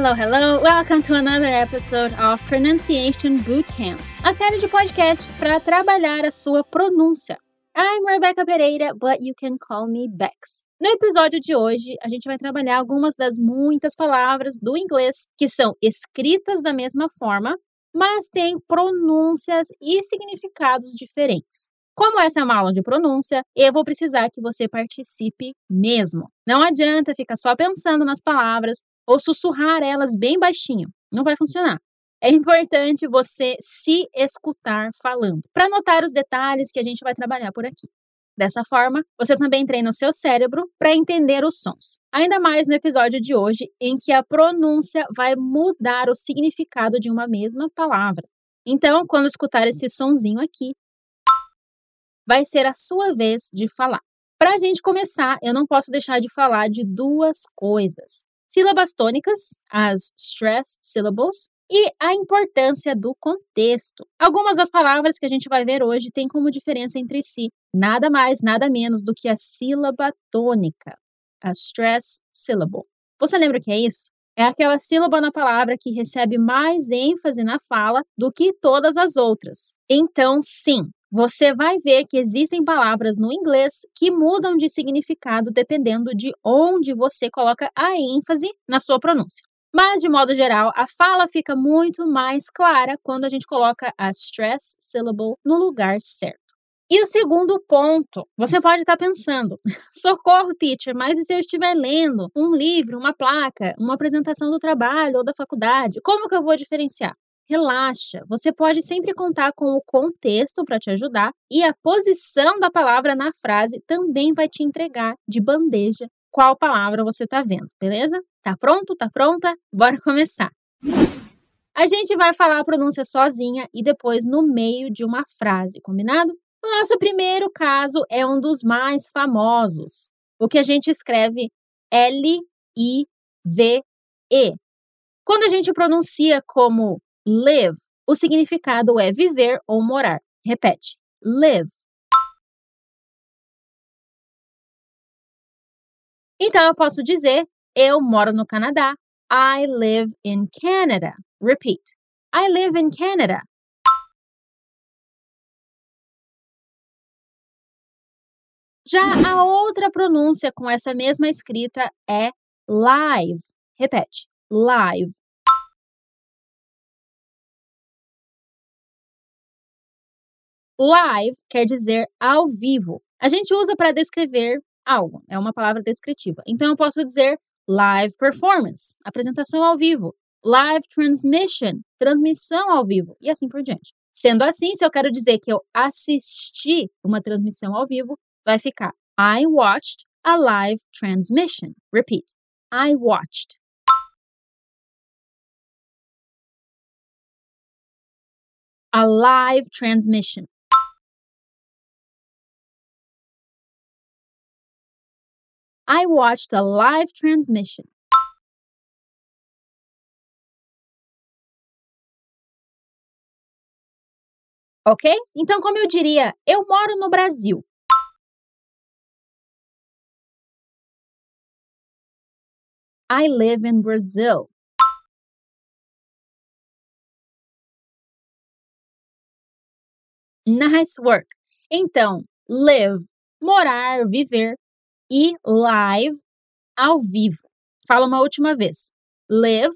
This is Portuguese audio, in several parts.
hello, hello! Welcome to another episode of Pronunciation Bootcamp, a série de podcasts para trabalhar a sua pronúncia. I'm Rebecca Pereira, but you can call me Bex. No episódio de hoje, a gente vai trabalhar algumas das muitas palavras do inglês que são escritas da mesma forma, mas têm pronúncias e significados diferentes. Como essa é uma aula de pronúncia, eu vou precisar que você participe mesmo. Não adianta ficar só pensando nas palavras ou sussurrar elas bem baixinho. Não vai funcionar. É importante você se escutar falando, para notar os detalhes que a gente vai trabalhar por aqui. Dessa forma, você também treina o seu cérebro para entender os sons. Ainda mais no episódio de hoje, em que a pronúncia vai mudar o significado de uma mesma palavra. Então, quando escutar esse sonzinho aqui, vai ser a sua vez de falar. Para a gente começar, eu não posso deixar de falar de duas coisas: sílabas tônicas, as stress syllables, e a importância do contexto. Algumas das palavras que a gente vai ver hoje têm como diferença entre si nada mais, nada menos do que a sílaba tônica, a stress syllable. Você lembra o que é isso? É aquela sílaba na palavra que recebe mais ênfase na fala do que todas as outras. Então, sim, você vai ver que existem palavras no inglês que mudam de significado dependendo de onde você coloca a ênfase na sua pronúncia. Mas, de modo geral, a fala fica muito mais clara quando a gente coloca a stress syllable no lugar certo. E o segundo ponto, você pode estar pensando: socorro, teacher, mas e se eu estiver lendo um livro, uma placa, uma apresentação do trabalho ou da faculdade? Como que eu vou diferenciar? Relaxa, você pode sempre contar com o contexto para te ajudar e a posição da palavra na frase também vai te entregar de bandeja qual palavra você está vendo, beleza? Tá pronto? Tá pronta? Bora começar! A gente vai falar a pronúncia sozinha e depois no meio de uma frase, combinado? O nosso primeiro caso é um dos mais famosos, o que a gente escreve L-I-V-E. Quando a gente pronuncia como live, o significado é viver ou morar. Repete: live. Então eu posso dizer: eu moro no Canadá. I live in Canada. Repeat. I live in Canada. Já a outra pronúncia com essa mesma escrita é live. Repete. Live. Live quer dizer ao vivo. A gente usa para descrever algo, é uma palavra descritiva. Então eu posso dizer live performance, apresentação ao vivo, live transmission, transmissão ao vivo e assim por diante. Sendo assim, se eu quero dizer que eu assisti uma transmissão ao vivo, vai ficar I watched a live transmission. Repeat. I watched. A live transmission. I watched a live transmission. Ok? Então, como eu diria, eu moro no Brasil. I live in Brazil. Nice work. Então, live, morar, viver, e live ao vivo. Fala uma última vez. Live.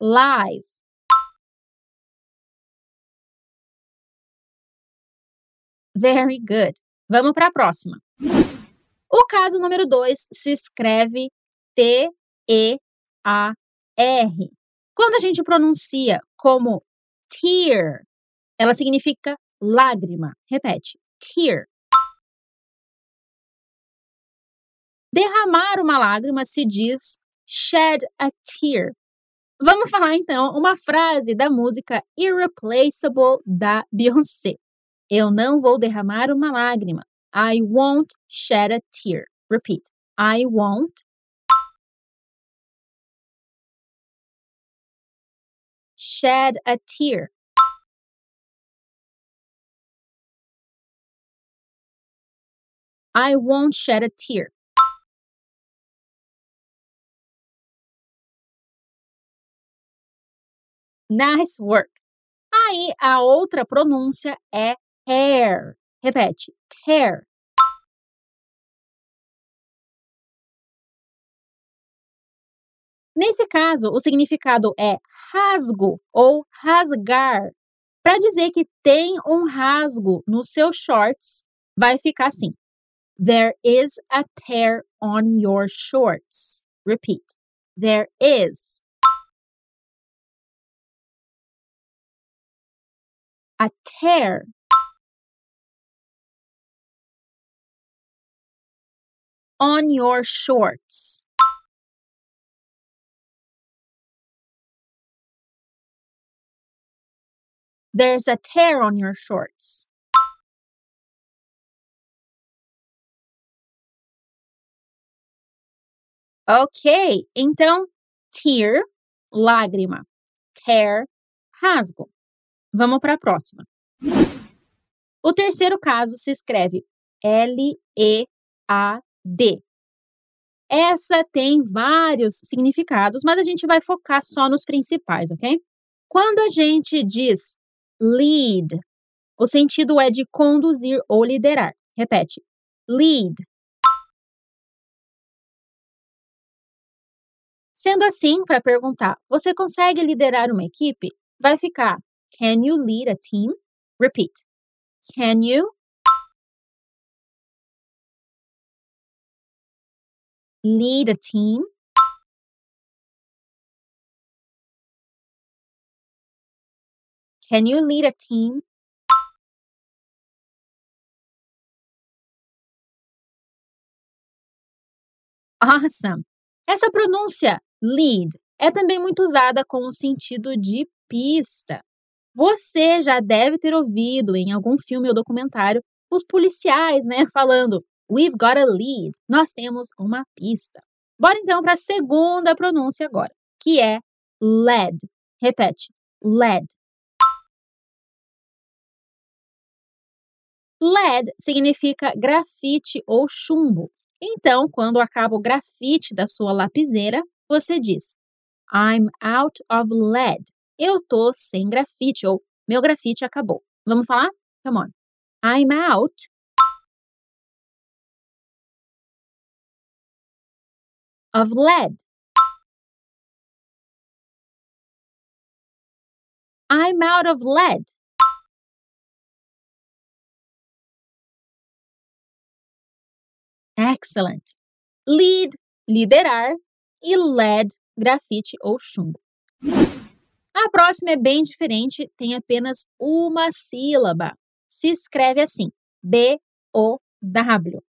Live. Very good. Vamos para a próxima. O caso número 2 se escreve T-E-A-R. Quando a gente pronuncia como tear, ela significa lágrima. Repete. Tear. Derramar uma lágrima se diz shed a tear. Vamos falar então uma frase da música Irreplaceable da Beyoncé. Eu não vou derramar uma lágrima. I won't shed a tear. Repeat. I won't shed a tear. I won't shed a tear. Nice work. Aí a outra pronúncia é hair. Repete, tear. Nesse caso, o significado é rasgo ou rasgar. Para dizer que tem um rasgo nos seus shorts, vai ficar assim: There is a tear on your shorts. Repeat. There is a tear on your shorts. There's a tear on your shorts. Ok, então tear, lágrima, tear, rasgo. Vamos para a próxima. O terceiro caso se escreve L-E-A-D. Essa tem vários significados, mas a gente vai focar só nos principais, ok? Quando a gente diz lead. O sentido é de conduzir ou liderar. Repete. Lead. Sendo assim, para perguntar, você consegue liderar uma equipe? Vai ficar Can you lead a team? Repeat. Can you lead a team? Can you lead a team? Awesome! Essa pronúncia lead é também muito usada com o sentido de pista. Você já deve ter ouvido em algum filme ou documentário os policiais, né, falando We've got a lead. Nós temos uma pista. Bora então para a segunda pronúncia agora, que é lead. Repete, lead. Lead significa grafite ou chumbo. Então, quando acaba o grafite da sua lapiseira, você diz I'm out of lead. Eu tô sem grafite ou meu grafite acabou. Vamos falar? Come on. I'm out of lead. I'm out of lead. Excellent. Lead, liderar, e lead, grafite ou chumbo. A próxima é bem diferente, tem apenas uma sílaba. Se escreve assim: B-O-W.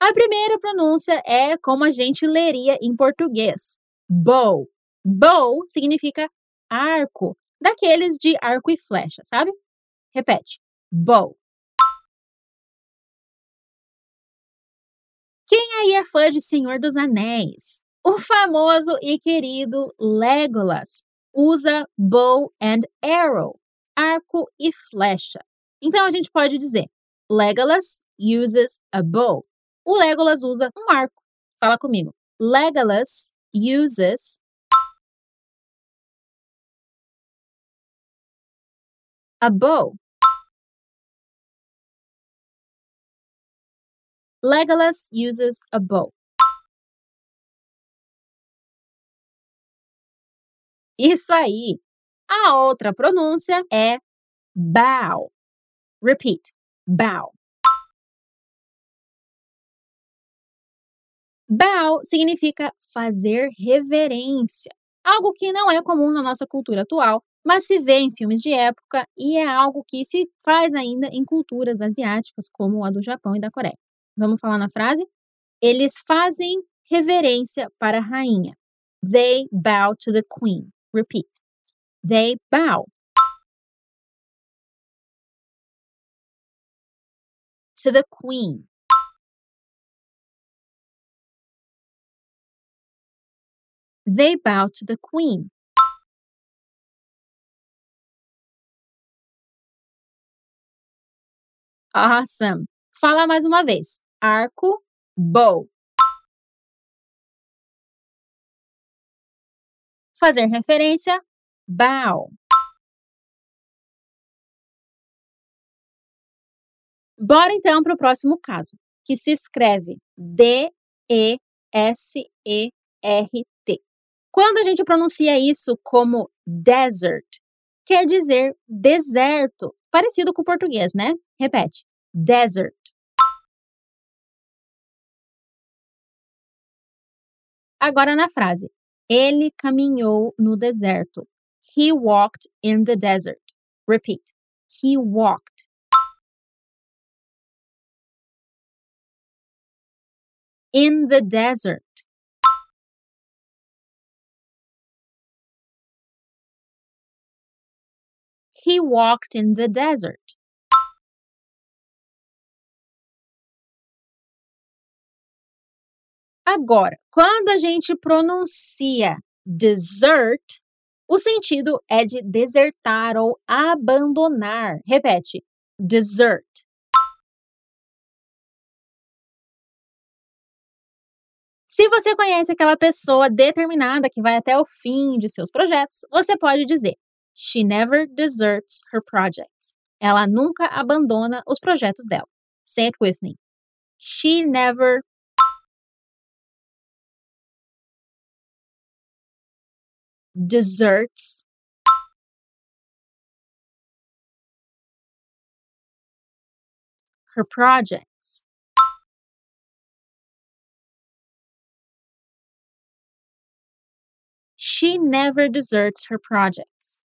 A primeira pronúncia é como a gente leria em português: bow. Bow significa arco, daqueles de arco e flecha, sabe? Repete: bow. Quem aí é fã de Senhor dos Anéis? O famoso e querido Legolas usa bow and arrow, arco e flecha. Então a gente pode dizer: Legolas uses a bow. O Legolas usa um arco. Fala comigo. Legolas uses a bow. Legolas uses a bow. Isso aí. A outra pronúncia é bow. Repeat. Bow. Bow significa fazer reverência, algo que não é comum na nossa cultura atual, mas se vê em filmes de época e é algo que se faz ainda em culturas asiáticas, como a do Japão e da Coreia. Vamos falar na frase? Eles fazem reverência para a rainha. They bow to the queen. Repeat. They bow. To the queen. They bow to the queen. Awesome. Fala mais uma vez arco, bow. fazer referência bow. Bora então para o próximo caso, que se escreve D-E-S-E-R-T. Quando a gente pronuncia isso como desert, quer dizer deserto, parecido com o português, né? Repete: desert. Agora na frase: Ele caminhou no deserto. He walked in the desert. Repeat. He walked. In the desert. He walked in the desert. Agora, quando a gente pronuncia desert, o sentido é de desertar ou abandonar. Repete: desert. Se você conhece aquela pessoa determinada que vai até o fim de seus projetos, você pode dizer: She never deserts her projects. Ela nunca abandona os projetos dela. Say it with me. She never desserts her projects. She never deserts her projects.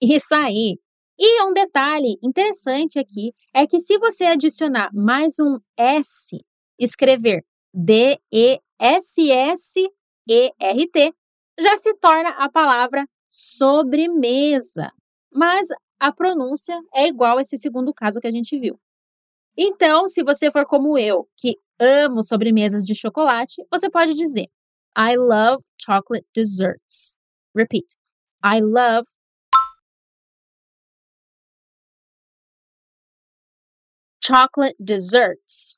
Isso aí. E um detalhe interessante aqui é que se você adicionar mais um S, escrever D-E-S-S-E-R-T, já se torna a palavra sobremesa. Mas a pronúncia é igual a esse segundo caso que a gente viu. Então, se você for como eu, que amo sobremesas de chocolate, você pode dizer I love chocolate desserts. Repeat. I love chocolate desserts.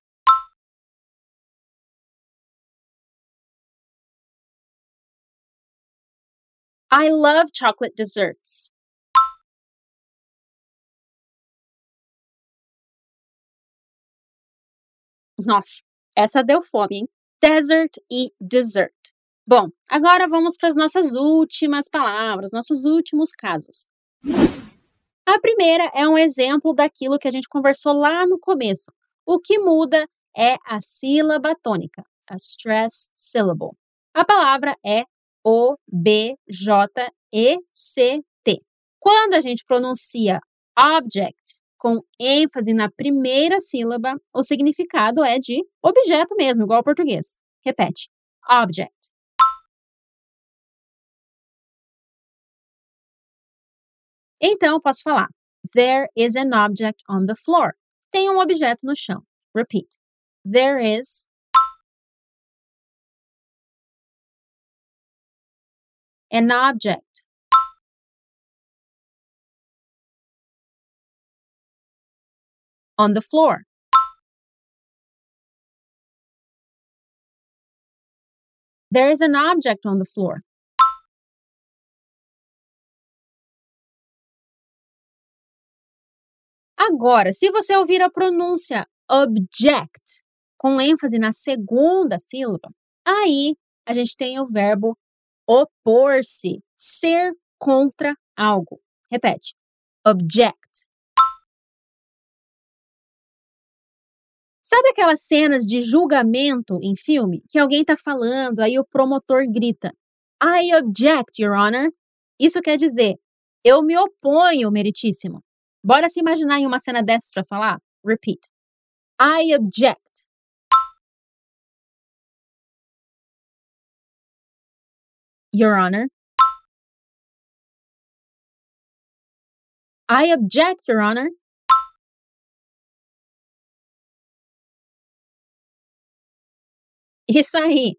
I love chocolate desserts. Nossa, essa deu fome, hein? Desert e dessert. Bom, agora vamos para as nossas últimas palavras, nossos últimos casos. A primeira é um exemplo daquilo que a gente conversou lá no começo. O que muda é a sílaba tônica, a stress syllable. A palavra é o-B-J-E-C-T. Quando a gente pronuncia object com ênfase na primeira sílaba, o significado é de objeto mesmo, igual ao português. Repete: object. Então, posso falar: There is an object on the floor. Tem um objeto no chão. Repeat. There is an object. On the floor. There is an object on the floor. Agora, se você ouvir a pronúncia object com ênfase na segunda sílaba, aí a gente tem o verbo opor-se, ser contra algo. Repete. Object. Sabe aquelas cenas de julgamento em filme que alguém está falando, aí o promotor grita: I object, Your Honor. Isso quer dizer, eu me oponho, meritíssimo. Bora se imaginar em uma cena dessas para falar? Repeat. I object. Your Honor. I object, Your Honor. Isso aí.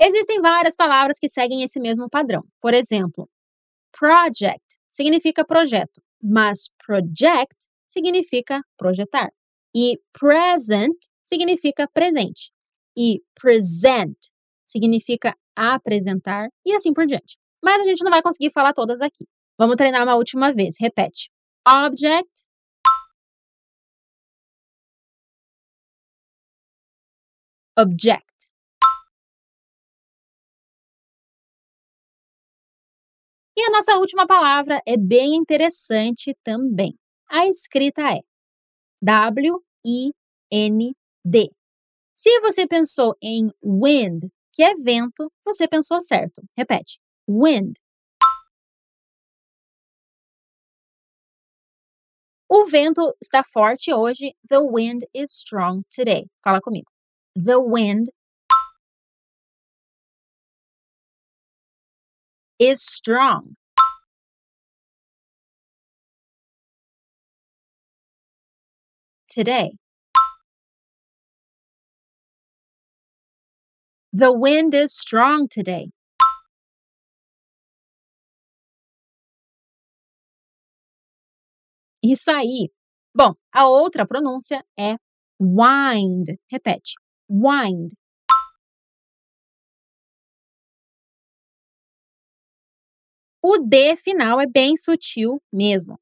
Existem várias palavras que seguem esse mesmo padrão. Por exemplo, project significa projeto, mas project significa projetar. E present significa presente. E present significa apresentar e assim por diante. Mas a gente não vai conseguir falar todas aqui. Vamos treinar uma última vez. Repete. Object. Object. E a nossa última palavra é bem interessante também. A escrita é W-I-N-D. Se você pensou em wind, que é vento, você pensou certo. Repete. Wind. O vento está forte hoje. The wind is strong today. Fala comigo. The wind is strong. Today. The wind is strong today. Isso aí. Bom, a outra pronúncia é wind. Repete. Wind. O D final é bem sutil mesmo.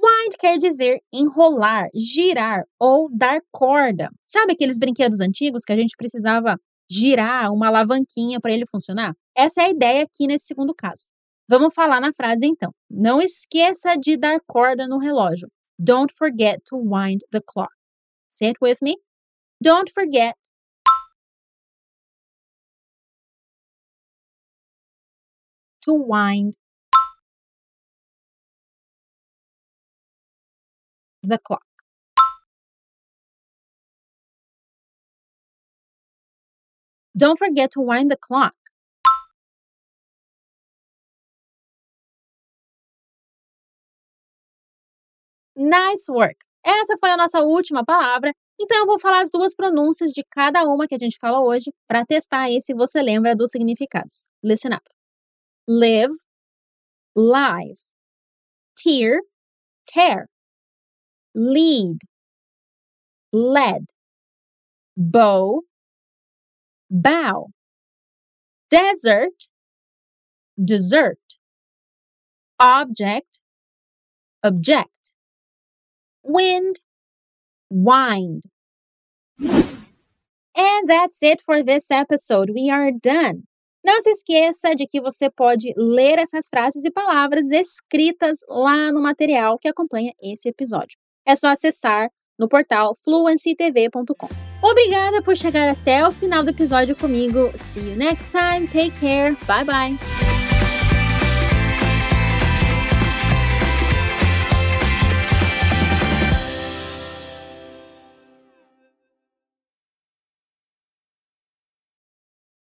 Wind quer dizer enrolar, girar ou dar corda. Sabe aqueles brinquedos antigos que a gente precisava girar uma alavanquinha para ele funcionar? Essa é a ideia aqui nesse segundo caso. Vamos falar na frase então. Não esqueça de dar corda no relógio. Don't forget to wind the clock. Say it with me. Don't forget to wind the clock. Don't forget to wind the clock. Nice work! Essa foi a nossa última palavra, então eu vou falar as duas pronúncias de cada uma que a gente fala hoje para testar aí se você lembra dos significados. Listen up. Live, live. Tear, tear. Lead, led. Bow, bow. Desert, desert. Object, object wind, wind. And that's it for this episode. We are done. Não se esqueça de que você pode ler essas frases e palavras escritas lá no material que acompanha esse episódio. É só acessar no portal fluencytv.com. Obrigada por chegar até o final do episódio comigo. See you next time. Take care. Bye bye.